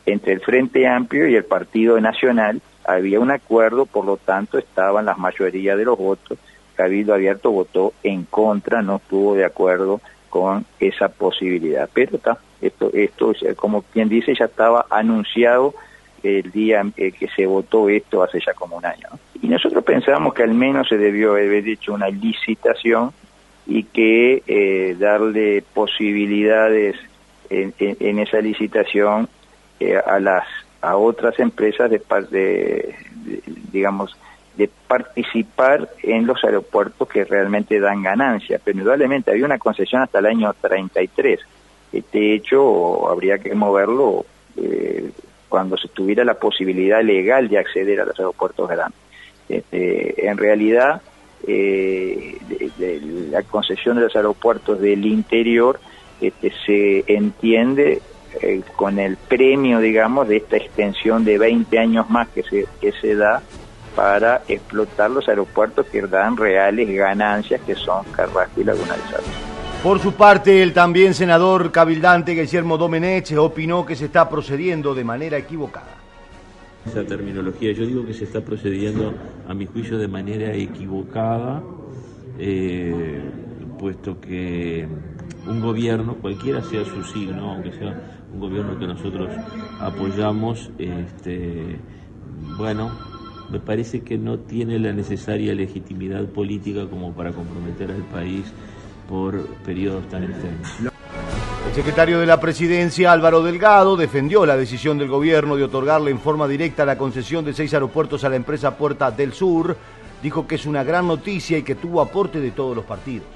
S19: entre el Frente Amplio y el Partido Nacional, había un acuerdo, por lo tanto estaban las mayorías de los votos, Cabildo Abierto votó en contra, no estuvo de acuerdo con esa posibilidad. Pero está, esto, esto, eh, como quien dice, ya estaba anunciado el día eh, que se votó esto hace ya como un año. Y nosotros pensamos que al menos se debió haber hecho una licitación y que eh, darle posibilidades en, esa licitación eh, a las a otras empresas de, de- de- digamos de participar en los aeropuertos que realmente dan ganancias. Pero indudablemente había una concesión hasta el año 33. Este hecho habría que moverlo eh, cuando se tuviera la posibilidad legal de acceder a los aeropuertos grandes. Este, en realidad, eh, de- de la concesión de los aeropuertos del interior este, se entiende eh, con el premio, digamos, de esta extensión de 20 años más que se, que se da para explotar los aeropuertos que dan reales ganancias, que son Carrasco y Laguna del Sauce.
S1: Por su parte, el también senador cabildante Guillermo Domenech opinó que se está procediendo de manera equivocada.
S20: Esa terminología. Yo digo que se está procediendo, a mi juicio, de manera equivocada, eh, puesto que un gobierno, cualquiera sea su signo, aunque sea un gobierno que nosotros apoyamos, este, bueno, me parece que no tiene la necesaria legitimidad política como para comprometer al país por periodos tan extensos.
S1: El secretario de la Presidencia, Álvaro Delgado, defendió la decisión del gobierno de otorgarle en forma directa la concesión de seis aeropuertos a la empresa Puerta del Sur. Dijo que es una gran noticia y que tuvo aporte de todos los partidos.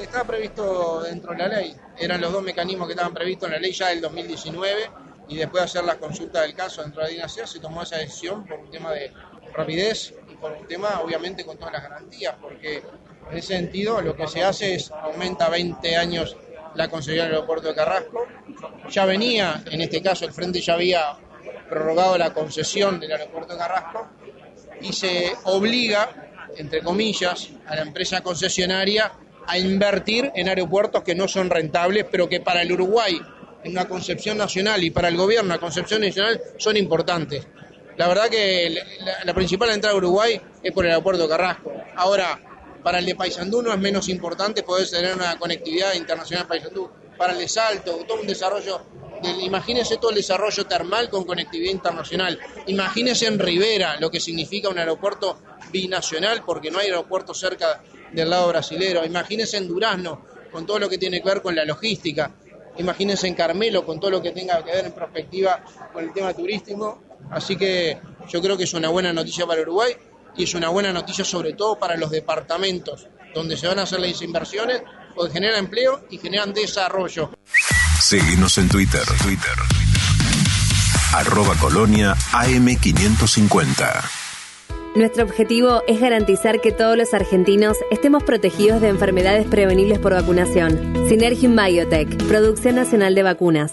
S21: Estaba previsto dentro de la ley, eran los dos mecanismos que estaban previstos en la ley ya del 2019 y después de hacer la consulta del caso dentro de la Dinación se tomó esa decisión por un tema de rapidez y por un tema obviamente con todas las garantías, porque En ese sentido, lo que se hace es aumenta 20 años la concesión del aeropuerto de Carrasco. Ya venía, en este caso, el Frente ya había prorrogado la concesión del aeropuerto de Carrasco y se obliga, entre comillas, a la empresa concesionaria a invertir en aeropuertos que no son rentables, pero que para el Uruguay, en una concepción nacional, y para el gobierno, una concepción nacional, son importantes. La verdad que la, la principal entrada a Uruguay es por el aeropuerto de Carrasco. Ahora, para el de Paysandú no es menos importante poder tener una conectividad internacional Paysandú. Para el de Salto, todo un desarrollo, del, imagínense todo el desarrollo termal con conectividad internacional. Imagínense en Rivera lo que significa un aeropuerto binacional porque no hay aeropuerto cerca del lado brasilero. Imagínense en Durazno con todo lo que tiene que ver con la logística. Imagínense en Carmelo con todo lo que tenga que ver en perspectiva con el tema turístico. Así que yo creo que es una buena noticia para Uruguay y es una buena noticia sobre todo para los departamentos donde se van a hacer las inversiones, porque generan empleo y generan desarrollo.
S2: Seguimos en Twitter, Twitter. Arroba Colonia AM550.
S22: Nuestro objetivo es garantizar que todos los argentinos estemos protegidos de enfermedades prevenibles por vacunación. Synergium Biotech, Producción Nacional de Vacunas.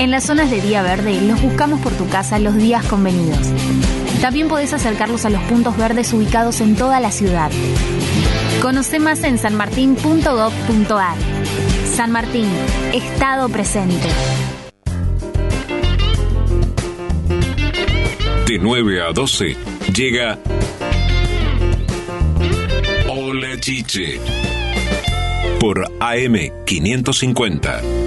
S23: En las zonas de día verde los buscamos por tu casa los días convenidos. También podés acercarlos a los puntos verdes ubicados en toda la ciudad. Conoce más en sanmartin.gov.ar. San Martín, Estado presente.
S2: De 9 a 12 llega Hola Chiche por AM550.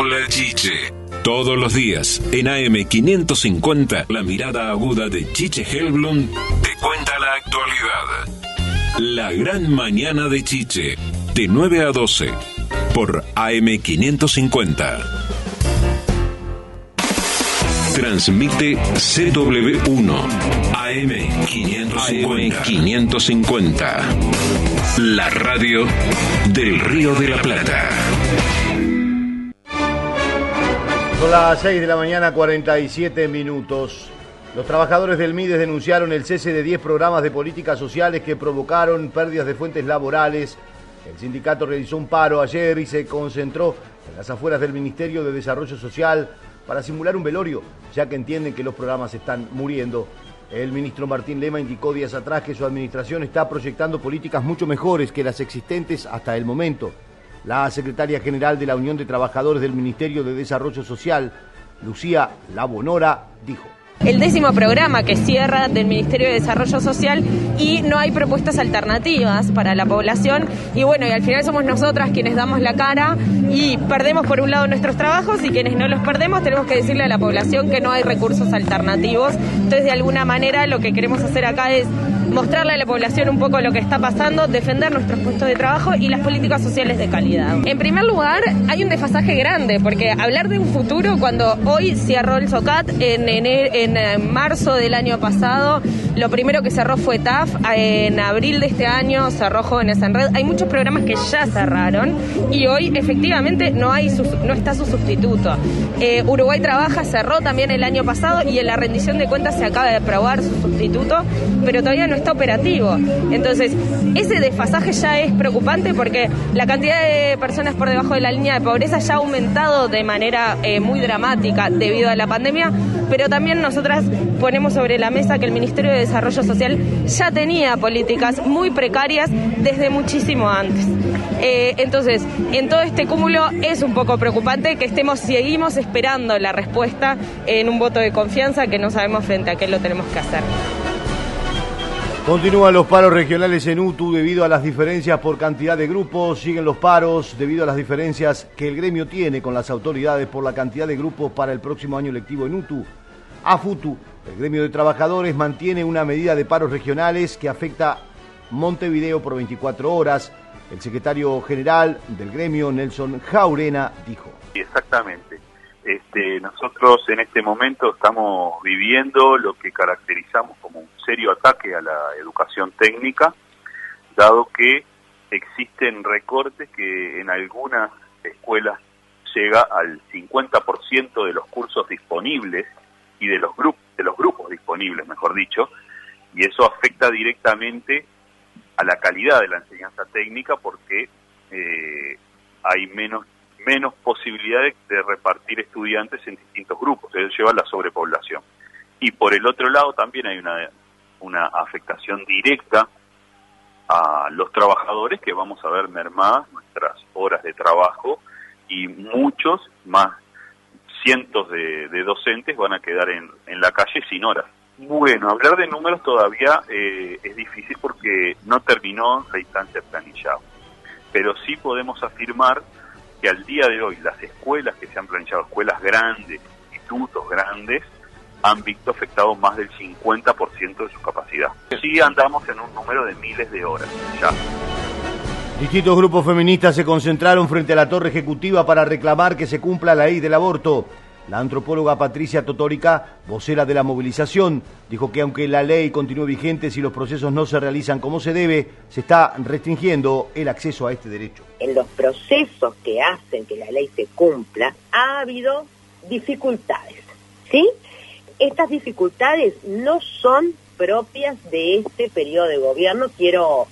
S2: Hola Chiche. Todos los días en AM550 la mirada aguda de Chiche Helblum te cuenta la actualidad. La gran mañana de Chiche de 9 a 12 por AM550. Transmite CW1 AM550. La radio del Río de la Plata.
S1: Son las 6 de la mañana, 47 minutos. Los trabajadores del MIDES denunciaron el cese de 10 programas de políticas sociales que provocaron pérdidas de fuentes laborales. El sindicato realizó un paro ayer y se concentró en las afueras del Ministerio de Desarrollo Social para simular un velorio, ya que entienden que los programas están muriendo. El ministro Martín Lema indicó días atrás que su administración está proyectando políticas mucho mejores que las existentes hasta el momento. La secretaria general de la Unión de Trabajadores del Ministerio de Desarrollo Social, Lucía Labonora, dijo.
S24: el décimo programa que cierra del Ministerio de Desarrollo Social y no hay propuestas alternativas para la población y bueno, y al final somos nosotras quienes damos la cara y perdemos por un lado nuestros trabajos y quienes no los perdemos tenemos que decirle a la población que no hay recursos alternativos. Entonces, de alguna manera lo que queremos hacer acá es mostrarle a la población un poco lo que está pasando, defender nuestros puestos de trabajo y las políticas sociales de calidad. En primer lugar, hay un desfasaje grande, porque hablar de un futuro cuando hoy cerró el SOCAT en, ener- en eh, marzo del año pasado, lo primero que cerró fue TAF, en abril de este año cerró Jóvenes en Red, hay muchos programas que ya cerraron y hoy efectivamente no, hay no está su sustituto. Eh, Uruguay Trabaja cerró también el año pasado y en la rendición de cuentas se acaba de aprobar su sustituto, pero todavía no está operativo. Entonces, ese desfasaje ya es preocupante porque la cantidad de personas por debajo de la línea de pobreza ya ha aumentado de manera eh, muy dramática debido a la pandemia, pero también nosotras ponemos sobre la mesa que el Ministerio de Desarrollo Social ya tenía políticas muy precarias desde muchísimo antes. Eh, entonces, en todo este cúmulo es un poco preocupante que estemos, seguimos esperando la respuesta en un voto de confianza que no sabemos frente a qué lo tenemos que hacer.
S1: Continúan los paros regionales en UTU debido a las diferencias por cantidad de grupos. Siguen los paros debido a las diferencias que el gremio tiene con las autoridades por la cantidad de grupos para el próximo año lectivo en UTU. AFUTU El gremio de trabajadores mantiene una medida de paros regionales que afecta Montevideo por 24 horas. El secretario general del gremio, Nelson Jaurena, dijo.
S25: Exactamente. Este, nosotros en este momento estamos viviendo lo que caracterizamos como un serio ataque a la educación técnica, dado que existen recortes que en algunas escuelas llega al 50% de los cursos disponibles y de los de los grupos disponibles, mejor dicho, y eso afecta directamente a la calidad de la enseñanza técnica porque eh, hay menos menos posibilidades de repartir estudiantes en distintos grupos, eso lleva a la sobrepoblación. Y por el otro lado también hay una, una afectación directa a los trabajadores que vamos a ver mermadas nuestras horas de trabajo y muchos más cientos de, docentes van a quedar en, en, la calle sin horas. Bueno, hablar de números todavía eh, es difícil porque no terminó la instancia planillada, pero sí podemos afirmar que al día de hoy las escuelas que se han planchado, escuelas grandes, institutos grandes, han visto afectado más del 50% de su capacidad. Sí andamos en un número de miles de horas.
S1: Distintos grupos feministas se concentraron frente a la torre ejecutiva para reclamar que se cumpla la ley del aborto. La antropóloga Patricia Totórica, vocera de la movilización, dijo que aunque la ley continúe vigente, si los procesos no se realizan como se debe, se está restringiendo el acceso a este derecho.
S26: En los procesos que hacen que la ley se cumpla, ha habido dificultades, ¿sí? Estas dificultades no son propias de este periodo de gobierno, quiero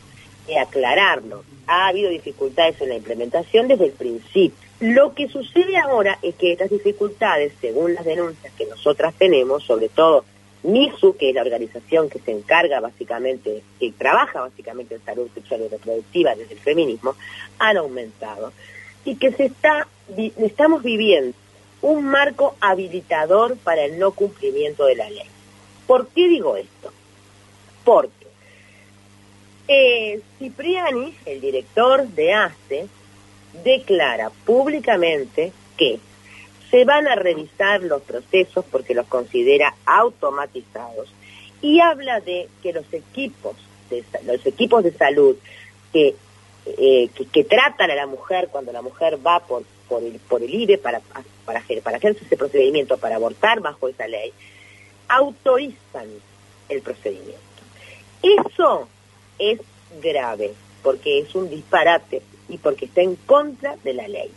S26: aclararlo ha habido dificultades en la implementación desde el principio. Lo que sucede ahora es que estas dificultades, según las denuncias que nosotras tenemos, sobre todo MISU, que es la organización que se encarga básicamente, que trabaja básicamente en salud sexual y reproductiva desde el feminismo, han aumentado. Y que se está, estamos viviendo un marco habilitador para el no cumplimiento de la ley. ¿Por qué digo esto? Porque eh, Cipriani, el director de ASTE, declara públicamente que se van a revisar los procesos porque los considera automatizados y habla de que los equipos de, los equipos de salud que, eh, que, tratan a la mujer cuando la mujer va por, por, el, por el IBE para, para, para hacerse ese procedimiento, para abortar bajo esa ley, autorizan el procedimiento. Eso es grave, porque es un disparate y porque está en contra de la ley.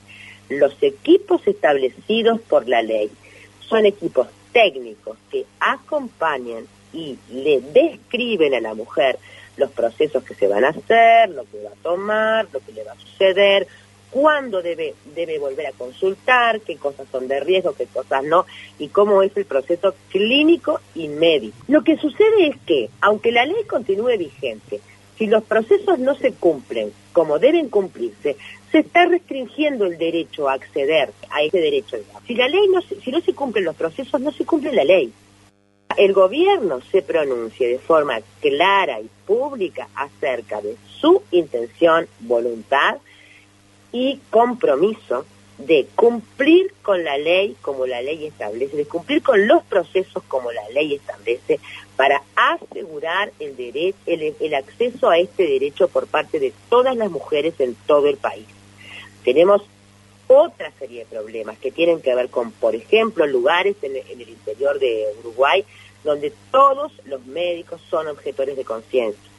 S26: Los equipos establecidos por la ley son equipos técnicos que acompañan y le describen a la mujer los procesos que se van a hacer, lo que va a tomar, lo que le va a suceder, cuándo debe, debe volver a consultar, qué cosas son de riesgo, qué cosas no, y cómo es el proceso clínico y médico. Lo que sucede es que, aunque la ley continúe vigente, si los procesos no se cumplen como deben cumplirse, se está restringiendo el derecho a acceder a ese derecho. Si la ley no si no se cumplen los procesos, no se cumple la ley. El gobierno se pronuncie de forma clara y pública acerca de su intención, voluntad y compromiso de cumplir con la ley como la ley establece, de cumplir con los procesos como la ley establece para asegurar el, derecho, el, acceso a este derecho por parte de todas las mujeres en todo el país. Tenemos otra serie de problemas que tienen que ver con, por ejemplo, lugares en, en el interior de Uruguay donde todos los médicos son objetores de conciencia.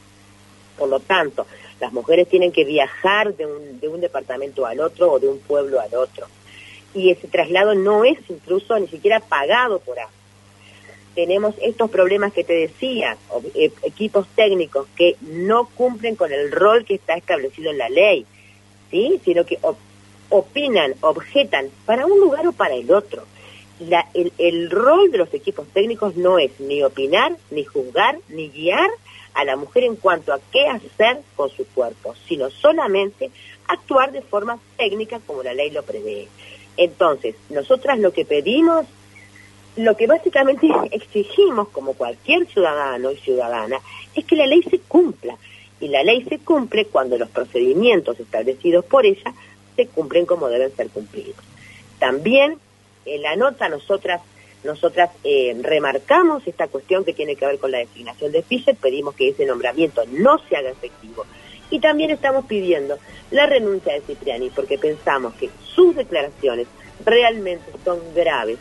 S26: Por lo tanto, las mujeres tienen que viajar de un, de un departamento al otro o de un pueblo al otro. Y ese traslado no es incluso ni siquiera pagado por A. Tenemos estos problemas que te decía, eh, equipos técnicos que no cumplen con el rol que está establecido en la ley, ¿sí? sino que opinan, objetan para un lugar o para el otro. El rol de los equipos técnicos no es ni opinar, ni juzgar, ni guiar, a la mujer en cuanto a qué hacer con su cuerpo, sino solamente actuar de forma técnica como la ley lo prevé. Entonces, nosotras lo que pedimos, lo que básicamente exigimos como cualquier ciudadano y ciudadana, es que la ley se cumpla. Y la ley se cumple cuando los procedimientos establecidos por ella se cumplen como deben ser cumplidos. También en la nota nosotras nosotras eh, remarcamos esta cuestión que tiene que ver con la designación de Fischer, pedimos que ese nombramiento no se haga efectivo. Y también estamos pidiendo la renuncia de Cipriani, porque pensamos que sus declaraciones realmente son graves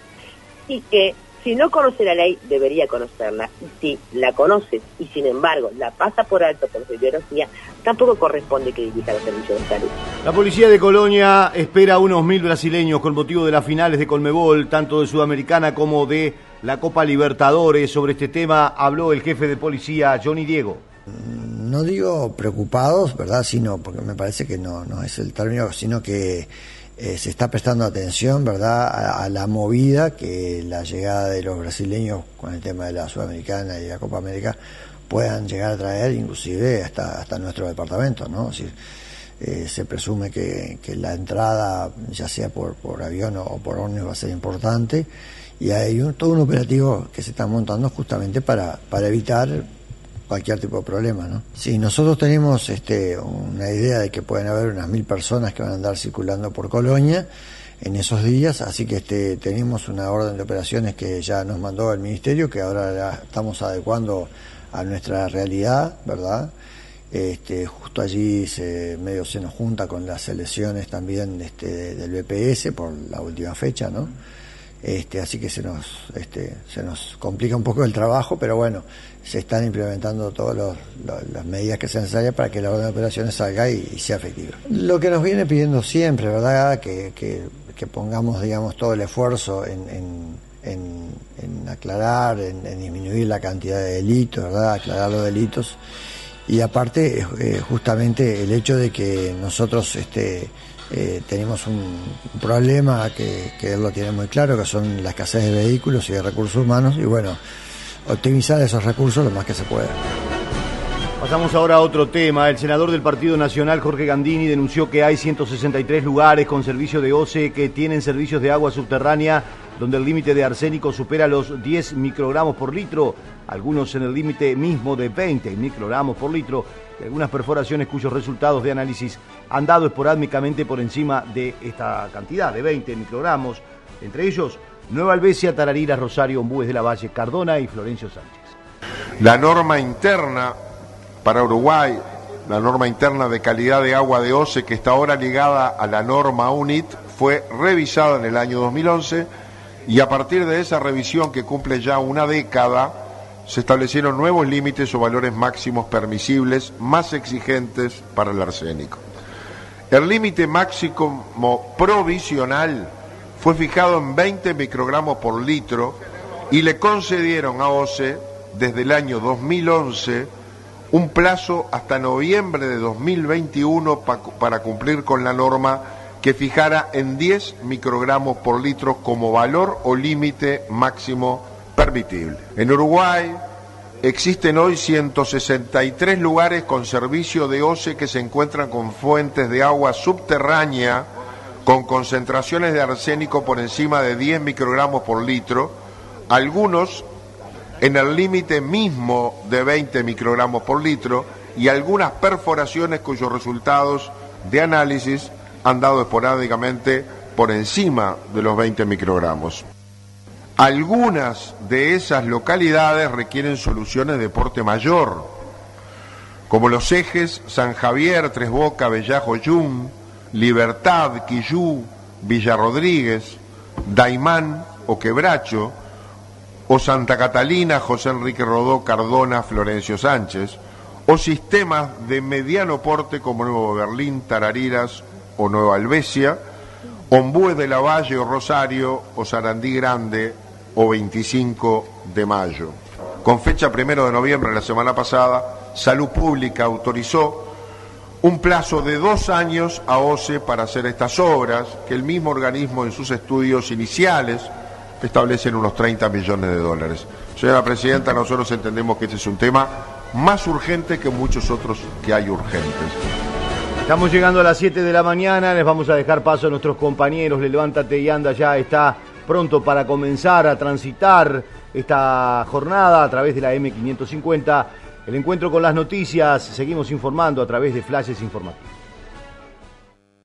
S26: y que si no conoce la ley, debería conocerla. Y si la conoce y sin embargo la pasa por alto por su ideología, tampoco corresponde que dirija los servicios de salud.
S1: La policía de Colonia espera a unos mil brasileños con motivo de las finales de Colmebol, tanto de Sudamericana como de la Copa Libertadores. Sobre este tema habló el jefe de policía, Johnny Diego.
S27: No digo preocupados, ¿verdad? Sino, porque me parece que no, no es el término, sino que eh, se está prestando atención, ¿verdad?, a, la movida que la llegada de los brasileños con el tema de la Sudamericana y la Copa América puedan llegar a traer, inclusive hasta, hasta nuestro departamento, ¿no? Eh, se presume que, la entrada, ya sea por, por avión o por ómnibus, va a ser importante y hay un, todo un operativo que se está montando justamente para, para evitar cualquier tipo de problema, ¿no? Sí, nosotros tenemos este, una idea de que pueden haber unas mil personas que van a andar circulando por Colonia en esos días, así que este, tenemos una orden de operaciones que ya nos mandó el Ministerio, que ahora la estamos adecuando a nuestra realidad, ¿verdad? Este, justo allí se, medio se nos junta con las elecciones también este, del BPS por la última fecha, ¿no? Este, así que se nos, este, se nos complica un poco el trabajo, pero bueno, se están implementando todas las medidas que sean necesarias para que la orden de operaciones salga y, sea efectiva. Lo que nos viene pidiendo siempre, ¿verdad? Que, que, pongamos, digamos, todo el esfuerzo en, en, aclarar, en, disminuir la cantidad de delitos, ¿verdad? Aclarar los delitos. Y aparte, eh, justamente el hecho de que nosotros, este, eh, tenemos un, problema que, que, él lo tiene muy claro, que son la escasez de vehículos y de recursos humanos, y bueno, optimizar esos recursos lo más que se pueda.
S1: Pasamos ahora a otro tema. El senador del Partido Nacional, Jorge Gandini, denunció que hay 163 lugares con servicio de OCE que tienen servicios de agua subterránea donde el límite de arsénico supera los 10 microgramos por litro, algunos en el límite mismo de 20 microgramos por litro, y algunas perforaciones cuyos resultados de análisis han dado esporádicamente por encima de esta cantidad, de 20 microgramos, entre ellos Nueva Albesia, Tararira, Rosario, Ombúes de la Valle, Cardona y Florencio Sánchez.
S28: La norma interna para Uruguay, la norma interna de calidad de agua de OCE, que está ahora ligada a la norma UNIT, fue revisada en el año 2011 y a partir de esa revisión que cumple ya una década, se establecieron nuevos límites o valores máximos permisibles más exigentes para el arsénico. El límite máximo provisional fue fijado en 20 microgramos por litro y le concedieron a OCE desde el año 2011 un plazo hasta noviembre de 2021 para cumplir con la norma que fijara en 10 microgramos por litro como valor o límite máximo permitible. En Uruguay existen hoy 163 lugares con servicio de OCE que se encuentran con fuentes de agua subterránea con concentraciones de arsénico por encima de 10 microgramos por litro, algunos en el límite mismo de 20 microgramos por litro y algunas perforaciones cuyos resultados de análisis han dado esporádicamente por encima de los 20 microgramos. Algunas de esas localidades requieren soluciones de porte mayor, como los ejes San Javier, Tres Boca, Bellajo, Yum, Libertad, Quillú, Villarrodríguez, Daimán o Quebracho, o Santa Catalina, José Enrique Rodó, Cardona, Florencio Sánchez, o sistemas de mediano porte como Nuevo Berlín, Tarariras o Nueva Albesia, Ombúes de la Valle o Rosario, o Sarandí Grande o 25 de mayo. Con fecha primero de noviembre, la semana pasada, Salud Pública autorizó un plazo de dos años a OCE para hacer estas obras, que el mismo organismo en sus estudios iniciales establecen unos 30 millones de dólares. Señora Presidenta, nosotros entendemos que este es un tema más urgente que muchos otros que hay urgentes.
S1: Estamos llegando a las 7 de la mañana, les vamos a dejar paso a nuestros compañeros, le levántate y anda ya está pronto para comenzar a transitar esta jornada a través de la M550 el encuentro con las noticias, seguimos informando a través de flashes informativos.